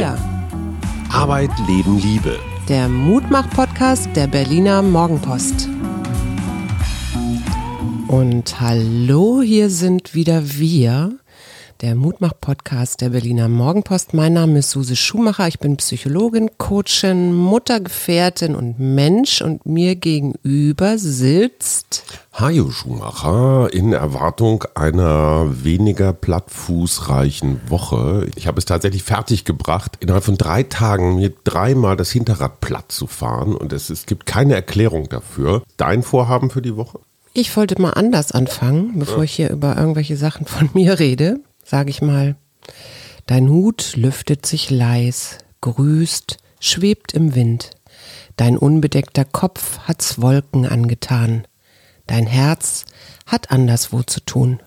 wir. Arbeit, Leben, Liebe. Der Mutmach-Podcast der Berliner Morgenpost. Und hallo, hier sind wieder wir der Mutmach-Podcast der Berliner Morgenpost. Mein Name ist Suse Schumacher. Ich bin Psychologin, Coachin, Muttergefährtin und Mensch. Und mir gegenüber sitzt Hajo Schumacher in Erwartung einer weniger plattfußreichen Woche. Ich habe es tatsächlich fertiggebracht, innerhalb von drei Tagen mir dreimal das Hinterrad platt zu fahren. Und es, es gibt keine Erklärung dafür. Dein Vorhaben für die Woche? Ich wollte mal anders anfangen, bevor ich hier über irgendwelche Sachen von mir rede sag ich mal. Dein Hut lüftet sich leis, grüßt, schwebt im Wind. Dein unbedeckter Kopf hat's Wolken angetan. Dein Herz hat anderswo zu tun.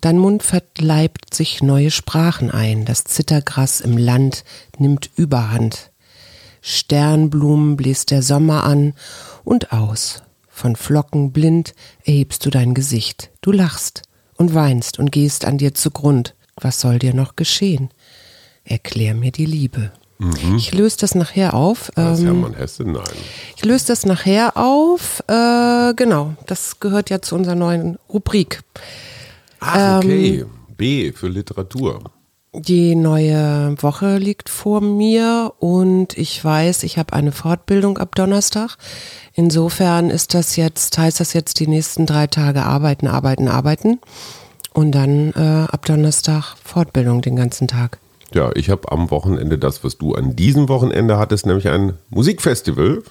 Dein Mund verleibt sich neue Sprachen ein. Das Zittergras im Land nimmt Überhand. Sternblumen bläst der Sommer an und aus. Von Flocken blind erhebst du dein Gesicht. Du lachst und weinst und gehst an dir zugrund. Was soll dir noch geschehen? Erklär mir die Liebe. Mhm. Ich löse das nachher auf. Ähm, Hermann Hesse? Nein. Ich löse das nachher auf. Äh, genau, das gehört ja zu unserer neuen Rubrik. Ah, okay. Ähm, B für Literatur. Die neue Woche liegt vor mir und ich weiß, ich habe eine Fortbildung ab Donnerstag. Insofern ist das jetzt, heißt das jetzt die nächsten drei Tage arbeiten, arbeiten, arbeiten und dann äh, ab Donnerstag Fortbildung den ganzen Tag. Ja, ich habe am Wochenende das, was du an diesem Wochenende hattest, nämlich ein Musikfestival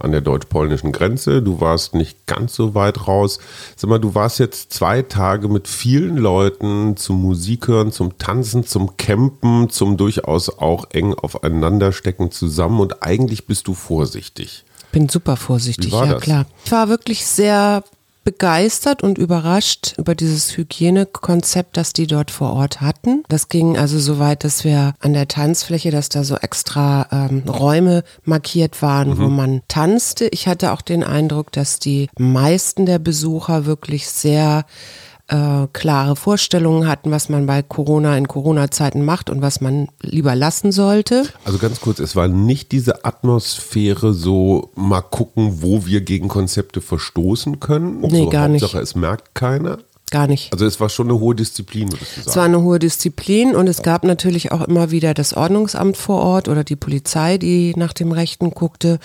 an der deutsch-polnischen Grenze. Du warst nicht ganz so weit raus. Sag mal, du warst jetzt zwei Tage mit vielen Leuten zum Musik hören, zum Tanzen, zum Campen, zum durchaus auch eng aufeinanderstecken zusammen und eigentlich bist du vorsichtig. Bin super vorsichtig, ja das? klar. Ich war wirklich sehr begeistert und überrascht über dieses Hygienekonzept, das die dort vor Ort hatten. Das ging also so weit, dass wir an der Tanzfläche, dass da so extra ähm, Räume markiert waren, mhm. wo man tanzte. Ich hatte auch den Eindruck, dass die meisten der Besucher wirklich sehr äh, klare Vorstellungen hatten, was man bei Corona in Corona-Zeiten macht und was man lieber lassen sollte. Also ganz kurz, es war nicht diese Atmosphäre so mal gucken, wo wir gegen Konzepte verstoßen können. Nee, so, gar Hauptsache, nicht. es merkt keiner. Gar nicht. Also es war schon eine hohe Disziplin, würdest du sagen. Es war eine hohe Disziplin und es gab natürlich auch immer wieder das Ordnungsamt vor Ort oder die Polizei, die nach dem Rechten guckte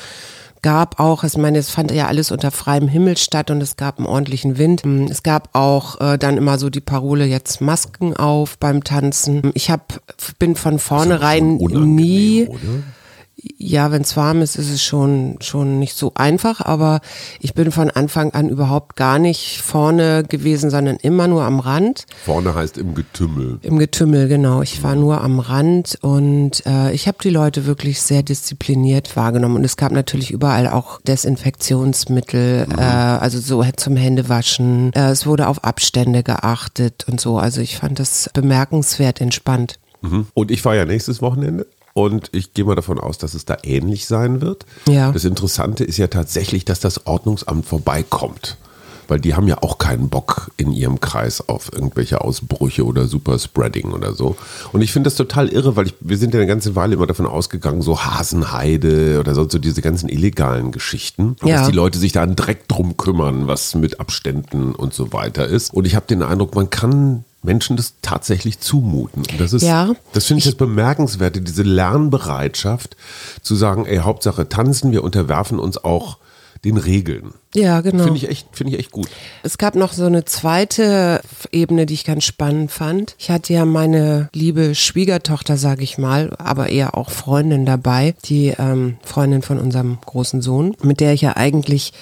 gab auch, ich meine, es fand ja alles unter freiem Himmel statt und es gab einen ordentlichen Wind. Es gab auch äh, dann immer so die Parole jetzt Masken auf beim Tanzen. Ich hab, bin von vornherein nie. Oder? Ja, wenn es warm ist, ist es schon, schon nicht so einfach, aber ich bin von Anfang an überhaupt gar nicht vorne gewesen, sondern immer nur am Rand. Vorne heißt im Getümmel. Im Getümmel, genau. Ich war nur am Rand und äh, ich habe die Leute wirklich sehr diszipliniert wahrgenommen und es gab natürlich überall auch Desinfektionsmittel, mhm. äh, also so zum Händewaschen. Äh, es wurde auf Abstände geachtet und so. Also ich fand das bemerkenswert entspannt. Mhm. Und ich fahre ja nächstes Wochenende und ich gehe mal davon aus, dass es da ähnlich sein wird. Ja. Das Interessante ist ja tatsächlich, dass das Ordnungsamt vorbeikommt. Weil die haben ja auch keinen Bock in ihrem Kreis auf irgendwelche Ausbrüche oder Superspreading oder so. Und ich finde das total irre, weil ich, wir sind ja eine ganze Weile immer davon ausgegangen, so Hasenheide oder so, so diese ganzen illegalen Geschichten. Ja. Dass die Leute sich da einen Dreck drum kümmern, was mit Abständen und so weiter ist. Und ich habe den Eindruck, man kann Menschen das tatsächlich zumuten. Und das ist, ja, das finde ich, ich das Bemerkenswerte, diese Lernbereitschaft zu sagen, ey, Hauptsache tanzen, wir unterwerfen uns auch den Regeln. Ja, genau. Finde ich, echt, finde ich echt gut. Es gab noch so eine zweite Ebene, die ich ganz spannend fand. Ich hatte ja meine liebe Schwiegertochter, sage ich mal, aber eher auch Freundin dabei, die ähm, Freundin von unserem großen Sohn, mit der ich ja eigentlich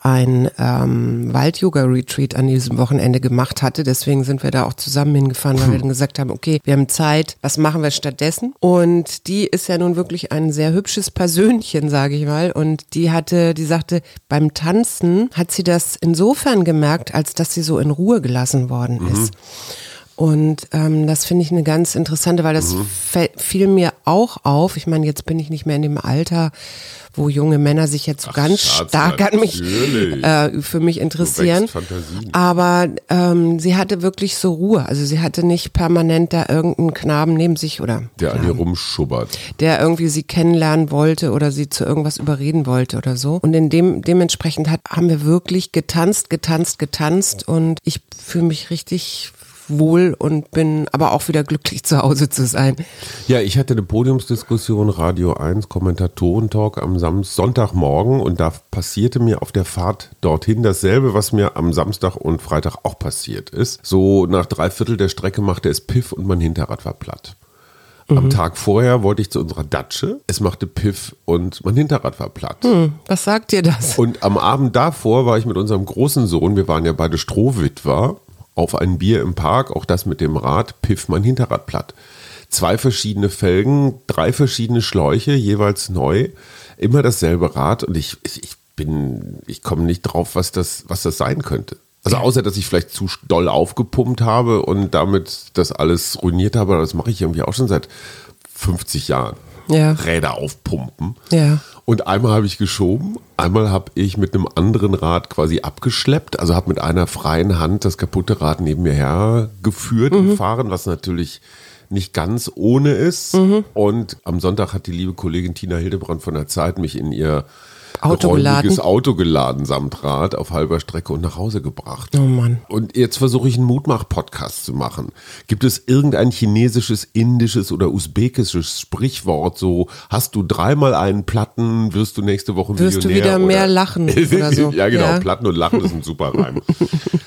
ein ähm, Wald-Yoga-Retreat an diesem Wochenende gemacht hatte. Deswegen sind wir da auch zusammen hingefahren, weil wir dann gesagt haben, okay, wir haben Zeit, was machen wir stattdessen? Und die ist ja nun wirklich ein sehr hübsches Persönchen, sage ich mal. Und die hatte, die sagte, beim Tanzen hat sie das insofern gemerkt, als dass sie so in Ruhe gelassen worden ist. Mhm. Und ähm, das finde ich eine ganz interessante, weil das fiel mir auch auf. Ich meine, jetzt bin ich nicht mehr in dem Alter, wo junge Männer sich jetzt so Ach, ganz Schatz, stark an mich, äh, für mich interessieren. Aber ähm, sie hatte wirklich so Ruhe. Also sie hatte nicht permanent da irgendeinen Knaben neben sich oder Der an ihr rumschubbert. der irgendwie sie kennenlernen wollte oder sie zu irgendwas überreden wollte oder so. Und in dem dementsprechend hat, haben wir wirklich getanzt, getanzt, getanzt und ich fühle mich richtig wohl und bin aber auch wieder glücklich zu Hause zu sein. Ja, ich hatte eine Podiumsdiskussion Radio 1 Kommentatorentalk am Sam Sonntagmorgen und da passierte mir auf der Fahrt dorthin dasselbe, was mir am Samstag und Freitag auch passiert ist. So nach drei Viertel der Strecke machte es Piff und mein Hinterrad war platt. Am Tag vorher wollte ich zu unserer Datsche. Es machte Piff und mein Hinterrad war platt. Hm, was sagt dir das? Und am Abend davor war ich mit unserem großen Sohn, wir waren ja beide Strohwitwer, auf ein Bier im Park, auch das mit dem Rad, piff mein Hinterrad platt. Zwei verschiedene Felgen, drei verschiedene Schläuche, jeweils neu, immer dasselbe Rad und ich, ich, ich bin, ich komme nicht drauf, was das, was das sein könnte. Also außer, dass ich vielleicht zu doll aufgepumpt habe und damit das alles ruiniert habe, das mache ich irgendwie auch schon seit 50 Jahren. Ja. Räder aufpumpen. Ja. Und einmal habe ich geschoben, einmal habe ich mit einem anderen Rad quasi abgeschleppt, also habe mit einer freien Hand das kaputte Rad neben mir hergeführt Mhm. im Fahren, was natürlich nicht ganz ohne ist. Mhm. Und am Sonntag hat die liebe Kollegin Tina Hildebrand von der Zeit mich in ihr Auto geladen? Auto geladen samt Rad auf halber Strecke und nach Hause gebracht. Oh Mann. Und jetzt versuche ich einen Mutmach-Podcast zu machen. Gibt es irgendein chinesisches, indisches oder usbekisches Sprichwort so, hast du dreimal einen Platten, wirst du nächste Woche Wirst du Millionär wieder oder? mehr lachen oder so. ja, genau. Ja. Platten und Lachen ist ein super Reim.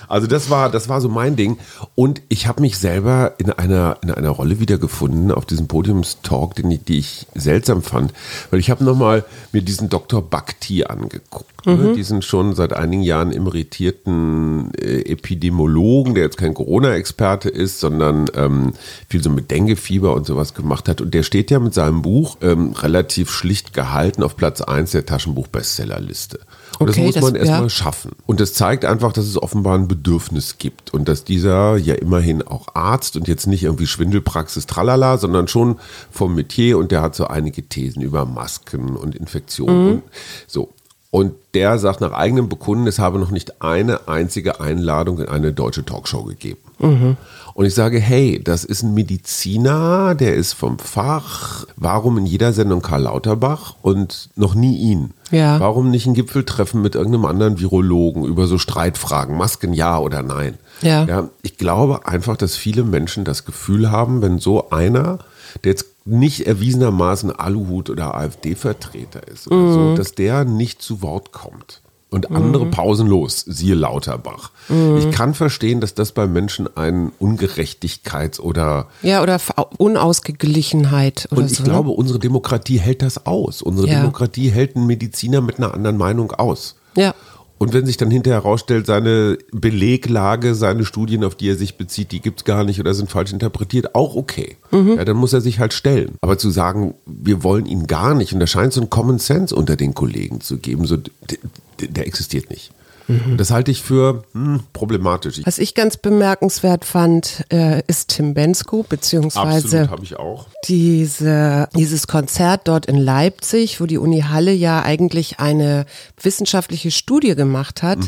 Also das war, das war so mein Ding. Und ich habe mich selber in einer, in einer Rolle wiedergefunden auf diesem Podiumstalk, den ich, die ich seltsam fand. Weil ich habe nochmal mir diesen Dr. Angeguckt. Mhm. Ne? Diesen schon seit einigen Jahren emeritierten äh, Epidemiologen, der jetzt kein Corona-Experte ist, sondern ähm, viel so mit Denguefieber und sowas gemacht hat. Und der steht ja mit seinem Buch ähm, relativ schlicht gehalten auf Platz 1 der Taschenbuch-Bestsellerliste. Und Okay, das muss das- man erstmal ja. schaffen. Und das zeigt einfach, dass es offenbar ein Bedürfnis gibt und dass dieser ja immerhin auch Arzt und jetzt nicht irgendwie Schwindelpraxis tralala, sondern schon vom Metier und der hat so einige Thesen über Masken und Infektionen und so. Und der sagt nach eigenem Bekunden, es habe noch nicht eine einzige Einladung in eine deutsche Talkshow gegeben. Und ich sage, hey, das ist ein Mediziner, der ist vom Fach. Warum in jeder Sendung Karl Lauterbach und noch nie ihn? Ja. Warum nicht ein Gipfeltreffen mit irgendeinem anderen Virologen über so Streitfragen, Masken ja oder nein? Ja. ja. Ich glaube einfach, dass viele Menschen das Gefühl haben, wenn so einer, der jetzt nicht erwiesenermaßen Aluhut oder AfD-Vertreter ist oder Mhm. so, dass der nicht zu Wort kommt. Und andere pausenlos, siehe Lauterbach. Mhm. Ich kann verstehen, dass das bei Menschen ein Ungerechtigkeits- oder Ja, oder Unausgeglichenheit oder und ich so. glaube, ne? unsere Demokratie hält das aus. Unsere Ja. Demokratie hält einen Mediziner mit einer anderen Meinung aus. Ja. Und wenn sich dann hinterher herausstellt, seine Beleglage, seine Studien, auf die er sich bezieht, die gibt's gar nicht oder sind falsch interpretiert, auch okay. Mhm. Ja, dann muss er sich halt stellen. Aber zu sagen, wir wollen ihn gar nicht, und da scheint so ein Common Sense unter den Kollegen zu geben, so, der, der existiert nicht. Mhm. Das halte ich für hm, problematisch. Was ich ganz bemerkenswert fand, äh, ist Tim Bensko, beziehungsweise absolut habe ich auch. diese, dieses Konzert dort in Leipzig, wo die Uni Halle ja eigentlich eine wissenschaftliche Studie gemacht hat,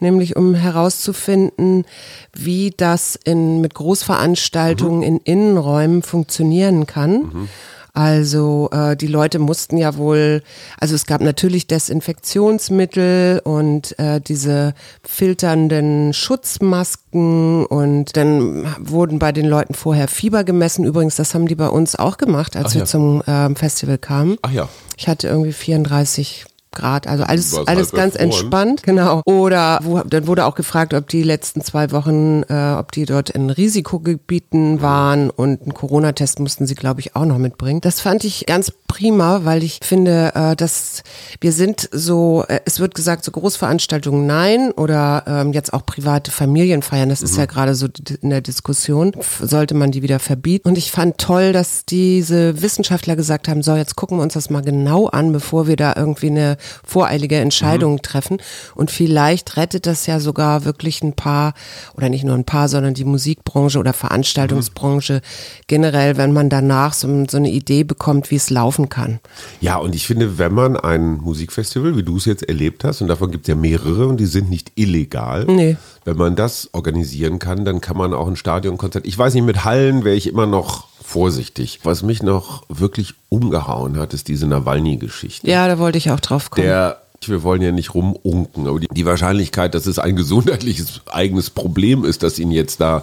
nämlich um herauszufinden, wie das in, mit Großveranstaltungen in Innenräumen funktionieren kann. Also äh, die Leute mussten ja wohl, also es gab natürlich Desinfektionsmittel und äh, diese filternden Schutzmasken und dann wurden bei den Leuten vorher Fieber gemessen. Übrigens, das haben die bei uns auch gemacht, als Ach wir ja. zum ähm, Festival kamen. Ach ja. Ich hatte irgendwie 34 Grad, also alles, alles halb ganz erfroren. entspannt, genau. Oder wo, dann wurde auch gefragt, ob die letzten zwei Wochen, äh, ob die dort in Risikogebieten waren und einen Corona-Test mussten sie, glaube ich, auch noch mitbringen. Das fand ich ganz prima, weil ich finde, äh, dass wir sind so, äh, es wird gesagt, so Großveranstaltungen nein oder ähm, jetzt auch private Familienfeiern, das ist ja gerade so in der Diskussion, sollte man die wieder verbieten. Und ich fand toll, dass diese Wissenschaftler gesagt haben, so jetzt gucken wir uns das mal genau an, bevor wir da irgendwie eine voreilige Entscheidungen mhm. treffen. Und vielleicht rettet das ja sogar wirklich ein paar, oder nicht nur ein paar, sondern die Musikbranche oder Veranstaltungsbranche mhm. generell, wenn man danach so, so eine Idee bekommt, wie es laufen kann. Ja, und ich finde, wenn man ein Musikfestival, wie du es jetzt erlebt hast, und davon gibt es ja mehrere und die sind nicht illegal, nee. wenn man das organisieren kann, dann kann man auch ein Stadionkonzert. Ich weiß nicht, mit Hallen wäre ich immer noch vorsichtig. Was mich noch wirklich umgehauen hat, ist diese Nawalny-Geschichte. Ja, da wollte ich auch drauf kommen. Der wir wollen ja nicht rumunken, aber die, die, Wahrscheinlichkeit, dass es ein gesundheitliches eigenes Problem ist, das ihn jetzt da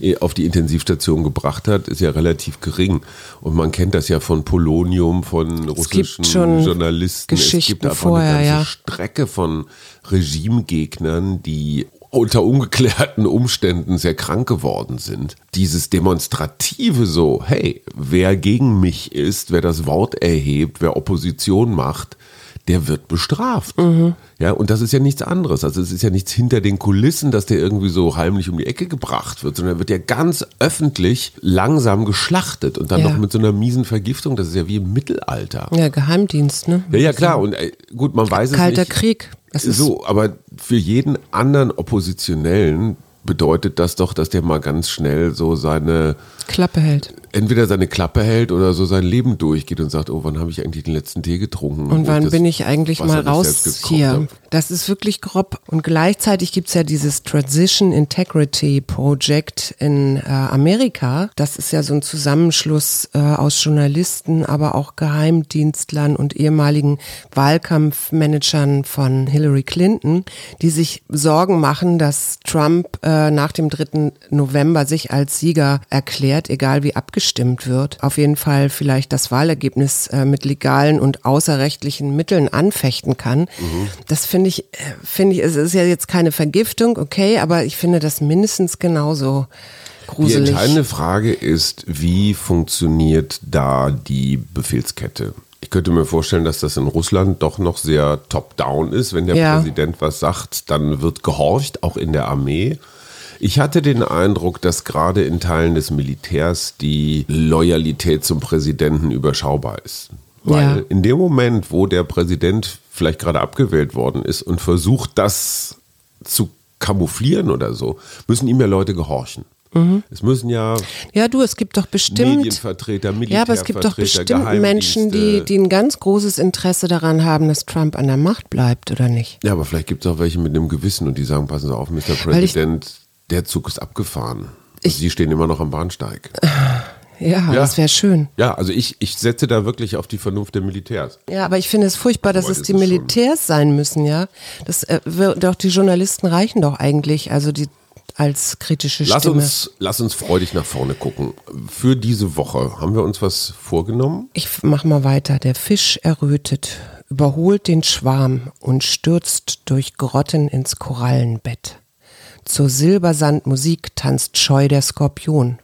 äh, auf die Intensivstation gebracht hat, ist ja relativ gering. Und man kennt das ja von Polonium, von russischen Journalisten. Geschichten es gibt einfach vorher, eine ganze ja. Strecke von Regimegegnern, die unter ungeklärten Umständen sehr krank geworden sind. Dieses Demonstrative so, hey, wer gegen mich ist, wer das Wort erhebt, wer Opposition macht, der wird bestraft. Mhm. Ja, und das ist ja nichts anderes. Also es ist ja nichts hinter den Kulissen, dass der irgendwie so heimlich um die Ecke gebracht wird, sondern er wird ja ganz öffentlich langsam geschlachtet und dann ja. noch mit so einer miesen Vergiftung. Das ist ja wie im Mittelalter. Ja, Geheimdienst, ne? Ja, ja, klar. Und äh, gut, man weiß Kalter es nicht. Kalter Krieg. Das ist so, aber für jeden anderen Oppositionellen bedeutet das doch, dass der mal ganz schnell so seine Klappe hält entweder seine Klappe hält oder so sein Leben durchgeht und sagt, oh, wann habe ich eigentlich den letzten Tee getrunken? Und wann bin ich eigentlich mal raus hier? Das ist wirklich grob. Und gleichzeitig gibt es ja dieses Transition Integrity Project in äh, Amerika. Das ist ja so ein Zusammenschluss äh, aus Journalisten, aber auch Geheimdienstlern und ehemaligen Wahlkampfmanagern von Hillary Clinton, die sich Sorgen machen, dass Trump äh, nach dem 3. November sich als Sieger erklärt, egal wie abgeschlossen abgestimmt wird, auf jeden Fall vielleicht das Wahlergebnis äh, mit legalen und außerrechtlichen Mitteln anfechten kann. Mhm. Das finde ich, äh, finde ich, es ist ja jetzt keine Vergiftung, okay, aber ich finde das mindestens genauso gruselig. Die entscheidende Frage ist, wie funktioniert da die Befehlskette? Ich könnte mir vorstellen, dass das in Russland doch noch sehr top-down ist. Wenn der ja. Präsident was sagt, dann wird gehorcht, auch in der Armee. Ich hatte den Eindruck, dass gerade in Teilen des Militärs die Loyalität zum Präsidenten überschaubar ist. Weil ja. in dem Moment, wo der Präsident vielleicht gerade abgewählt worden ist und versucht, das zu kamouflieren oder so, müssen ihm ja Leute gehorchen. Mhm. Es müssen ja. Ja, du, es gibt doch bestimmt. Medienvertreter, Militärvertreter, Ja, aber es gibt doch bestimmt Menschen, die, die ein ganz großes Interesse daran haben, dass Trump an der Macht bleibt, oder nicht? Ja, aber vielleicht gibt es auch welche mit einem Gewissen und die sagen: Passen Sie auf, Mr. Präsident, der Zug ist abgefahren. Ich, Sie stehen immer noch am Bahnsteig. Ja, ja. das wäre schön. Ja, also ich, ich setze da wirklich auf die Vernunft der Militärs. Ja, aber ich finde es furchtbar, dass es die Militärs sein müssen, ja. Das, äh, doch die Journalisten reichen doch eigentlich, also die als kritische lass Stimme. Uns, lass uns freudig nach vorne gucken. Für diese Woche haben wir uns was vorgenommen? Ich mach mal weiter. Der Fisch errötet, überholt den Schwarm und stürzt durch Grotten ins Korallenbett. Zur Silbersandmusik tanzt scheu der Skorpion.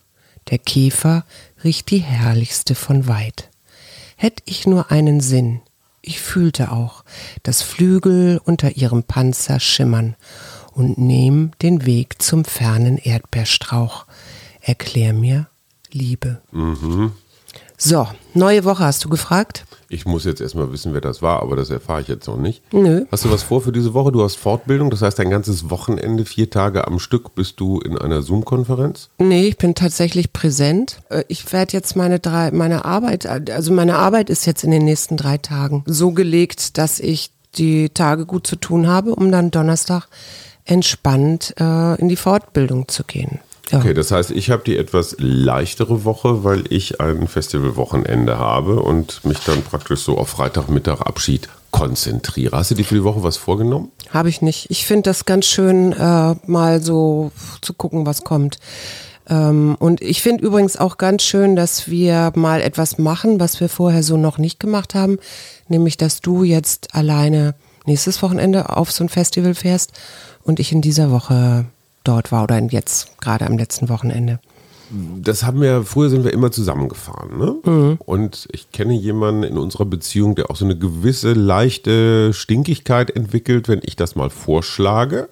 Der Käfer riecht die herrlichste von weit. Hätt ich nur einen Sinn, ich fühlte auch, dass Flügel unter ihrem Panzer schimmern und nehm den Weg zum fernen Erdbeerstrauch. Erklär mir Liebe. Mhm. So, neue Woche hast du gefragt? Ich muss jetzt erstmal wissen, wer das war, aber das erfahre ich jetzt noch nicht. Nö. Hast du was vor für diese Woche? Du hast Fortbildung, das heißt, ein ganzes Wochenende, vier Tage am Stück, bist du in einer Zoom-Konferenz? Nee, ich bin tatsächlich präsent. Äh, ich werde jetzt meine drei, meine Arbeit, also meine Arbeit ist jetzt in den nächsten drei Tagen so gelegt, dass ich die Tage gut zu tun habe, um dann Donnerstag entspannt äh, in die Fortbildung zu gehen. Ja. Okay, das heißt, ich habe die etwas leichtere Woche, weil ich ein Festivalwochenende habe und mich dann praktisch so auf Freitagmittag Abschied konzentriere. Hast du dir für die Woche was vorgenommen? Habe ich nicht. Ich finde das ganz schön, äh, mal so zu gucken, was kommt. Ähm, und ich finde übrigens auch ganz schön, dass wir mal etwas machen, was wir vorher so noch nicht gemacht haben, nämlich dass du jetzt alleine nächstes Wochenende auf so ein Festival fährst und ich in dieser Woche dort war oder jetzt gerade am letzten Wochenende. Das haben wir, früher sind wir immer zusammengefahren. Ne? Mhm. Und ich kenne jemanden in unserer Beziehung, der auch so eine gewisse leichte Stinkigkeit entwickelt, wenn ich das mal vorschlage,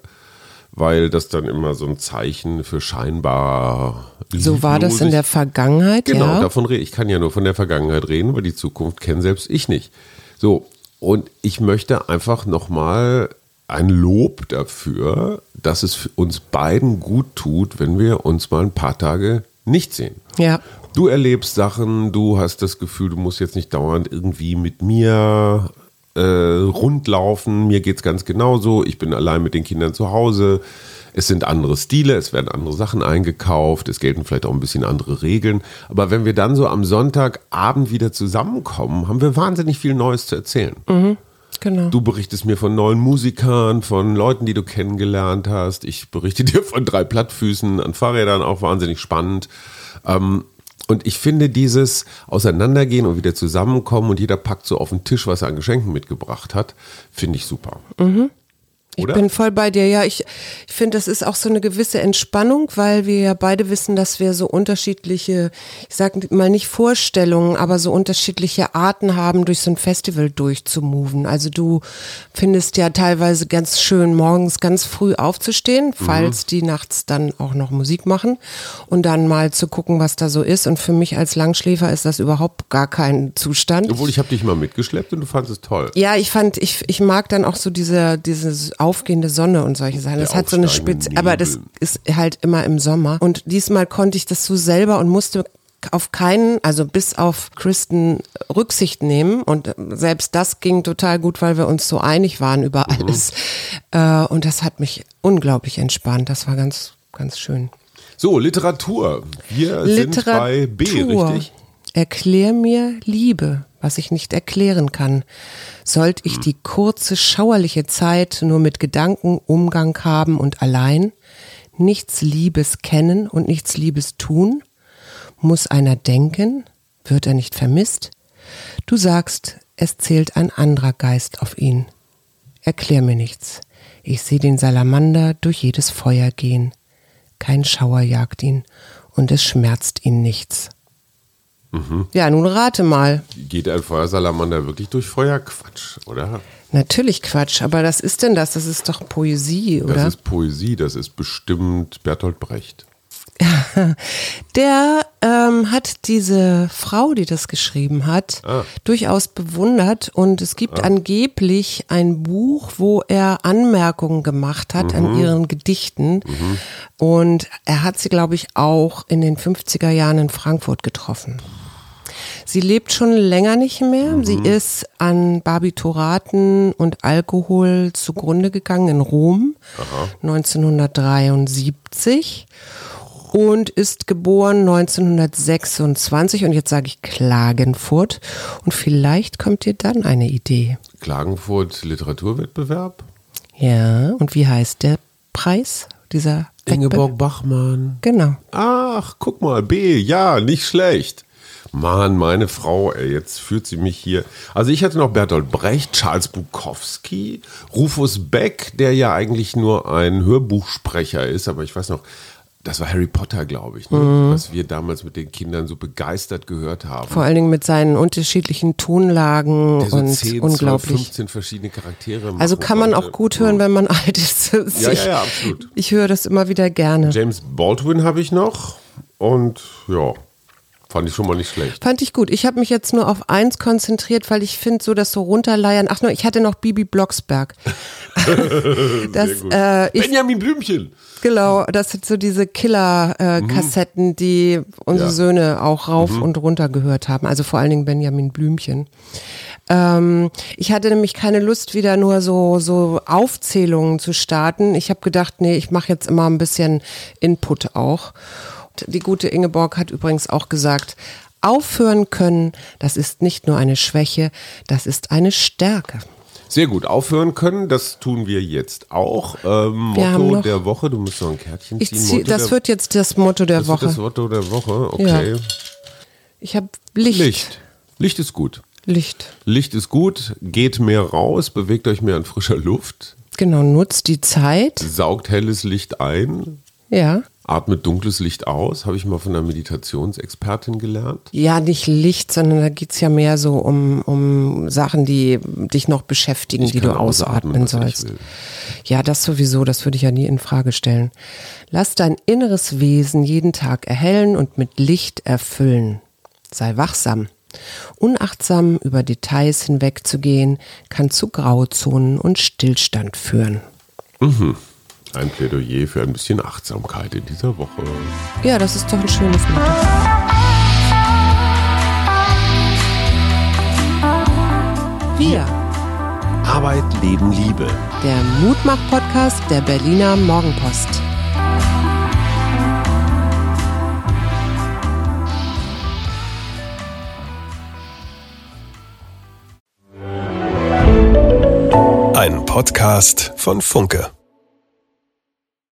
weil das dann immer so ein Zeichen für scheinbar. So war das in der Vergangenheit, genau, ja. davon rede ich. kann ja nur von der Vergangenheit reden, weil die Zukunft kenne selbst ich nicht. So, Und ich möchte einfach nochmal ein Lob dafür, dass es uns beiden gut tut, wenn wir uns mal ein paar Tage nicht sehen. Ja. Du erlebst Sachen, du hast das Gefühl, du musst jetzt nicht dauernd irgendwie mit mir äh, rundlaufen. Mir geht es ganz genauso. Ich bin allein mit den Kindern zu Hause. Es sind andere Stile, es werden andere Sachen eingekauft, es gelten vielleicht auch ein bisschen andere Regeln. Aber wenn wir dann so am Sonntagabend wieder zusammenkommen, haben wir wahnsinnig viel Neues zu erzählen. Mhm, genau. Du berichtest mir von neuen Musikern, von Leuten, die du kennengelernt hast. Ich berichte dir von drei Plattfüßen an Fahrrädern, auch wahnsinnig spannend. Ähm, und ich finde dieses Auseinandergehen und wieder zusammenkommen und jeder packt so auf den Tisch, was er an Geschenken mitgebracht hat, finde ich super. Mhm. Oder? Ich bin voll bei dir. Ja, ich, ich finde, das ist auch so eine gewisse Entspannung, weil wir ja beide wissen, dass wir so unterschiedliche, ich sag mal nicht Vorstellungen, aber so unterschiedliche Arten haben, durch so ein Festival durchzumoven. Also du findest ja teilweise ganz schön, morgens ganz früh aufzustehen, falls die nachts dann auch noch Musik machen und dann mal zu gucken, was da so ist. Und für mich als Langschläfer ist das überhaupt gar kein Zustand. Obwohl ich habe dich mal mitgeschleppt und du fandest es toll. Ja, ich fand, ich, ich mag dann auch so diese, diese aufgehende Sonne und solche Sachen. Das Der hat so eine Spitze, aber das ist halt immer im Sommer. Und diesmal konnte ich das so selber und musste auf keinen, also bis auf Kristen Rücksicht nehmen. Und selbst das ging total gut, weil wir uns so einig waren über Mhm. alles. Äh, Und das hat mich unglaublich entspannt. Das war ganz, ganz schön. So, Literatur. Wir sind bei B, richtig? Erklär mir Liebe, was ich nicht erklären kann. Sollt ich die kurze, schauerliche Zeit nur mit Gedanken Umgang haben und allein, nichts Liebes kennen und nichts Liebes tun? Muss einer denken? Wird er nicht vermisst? Du sagst, es zählt ein anderer Geist auf ihn. Erklär mir nichts. Ich sehe den Salamander durch jedes Feuer gehen. Kein Schauer jagt ihn und es schmerzt ihn nichts. Ja, nun rate mal. Geht ein Feuersalamander wirklich durch Feuer? Quatsch, oder? Natürlich Quatsch, aber was ist denn das? Das ist doch Poesie, Das oder? ist Poesie, das ist bestimmt Bertolt Brecht. Der ähm, hat diese Frau, die das geschrieben hat, Ah. durchaus bewundert und es gibt angeblich ein Buch, wo er Anmerkungen gemacht hat Mhm. an ihren Gedichten und er hat sie, glaube ich, auch in den 50er Jahren in Frankfurt getroffen. Sie lebt schon länger nicht mehr. Sie ist an Barbituraten und Alkohol zugrunde gegangen in Rom 1973 und ist geboren 1926 und jetzt sage ich Klagenfurt und vielleicht kommt dir dann eine Idee. Klagenfurt Literaturwettbewerb? Ja, und wie heißt der Preis dieser Ingeborg Bachmann. Genau. Ach, guck mal, B, ja, nicht schlecht. Mann, meine Frau, ey, jetzt führt sie mich hier. Also ich hatte noch Bertolt Brecht, Charles Bukowski, Rufus Beck, der ja eigentlich nur ein Hörbuchsprecher ist, aber ich weiß noch, das war Harry Potter, glaube ich, ne? Mhm. was wir damals mit den Kindern so begeistert gehört haben. Vor allen Dingen mit seinen unterschiedlichen Tonlagen der so und 10, 12, unglaublich. 15 verschiedene Charaktere Also kann man auch gut hören, wenn man alt ist. Ja, ich, ja, ja, absolut. Ich höre das immer wieder gerne. James Baldwin habe ich noch und ja, fand ich schon mal nicht schlecht. Fand ich gut. Ich habe mich jetzt nur auf eins konzentriert, weil ich finde, so das so runterleiern. Ach no, ich hatte noch Bibi Blocksberg. das, äh, ich, Benjamin Blümchen. genau, das sind so diese Killer-Kassetten, die unsere Ja. Söhne auch rauf und runter gehört haben. Also vor allen Dingen Benjamin Blümchen. Ähm, ich hatte nämlich keine Lust, wieder nur so, so Aufzählungen zu starten. Ich habe gedacht, nee, ich mache jetzt immer ein bisschen Input auch. Die gute Ingeborg hat übrigens auch gesagt, aufhören können, das ist nicht nur eine Schwäche, das ist eine Stärke. Sehr gut, aufhören können, das tun wir jetzt auch. Ähm, Wir Motto der Woche, du musst noch ein Kärtchen ziehen. zieh, das der, wird jetzt das Motto der das Woche. das Motto der Woche, okay. Ich habe Licht. Licht. Licht ist gut. Licht. Licht ist gut, geht mehr raus, bewegt euch mehr in frischer Luft, Genau, nutzt die Zeit. saugt helles Licht ein, Ja. Atmet dunkles Licht aus, habe ich mal von einer Meditationsexpertin gelernt. Ja, nicht Licht, sondern da geht's ja mehr so um, um Sachen, die dich noch beschäftigen, Ich die du ausatmen ich sollst. Ja, das sowieso, das würde ich ja nie in Frage stellen. Lass dein inneres Wesen jeden Tag erhellen und mit Licht erfüllen. Sei wachsam. Unachtsam über Details hinwegzugehen, kann zu Grauzonen und Stillstand führen. Mhm. Ein Plädoyer für ein bisschen Achtsamkeit in dieser Woche. Ja, das ist doch ein schönes Motto. Wir. Arbeit, Leben, Liebe. Der Mutmach-Podcast der Berliner Morgenpost. Ein Podcast von Funke.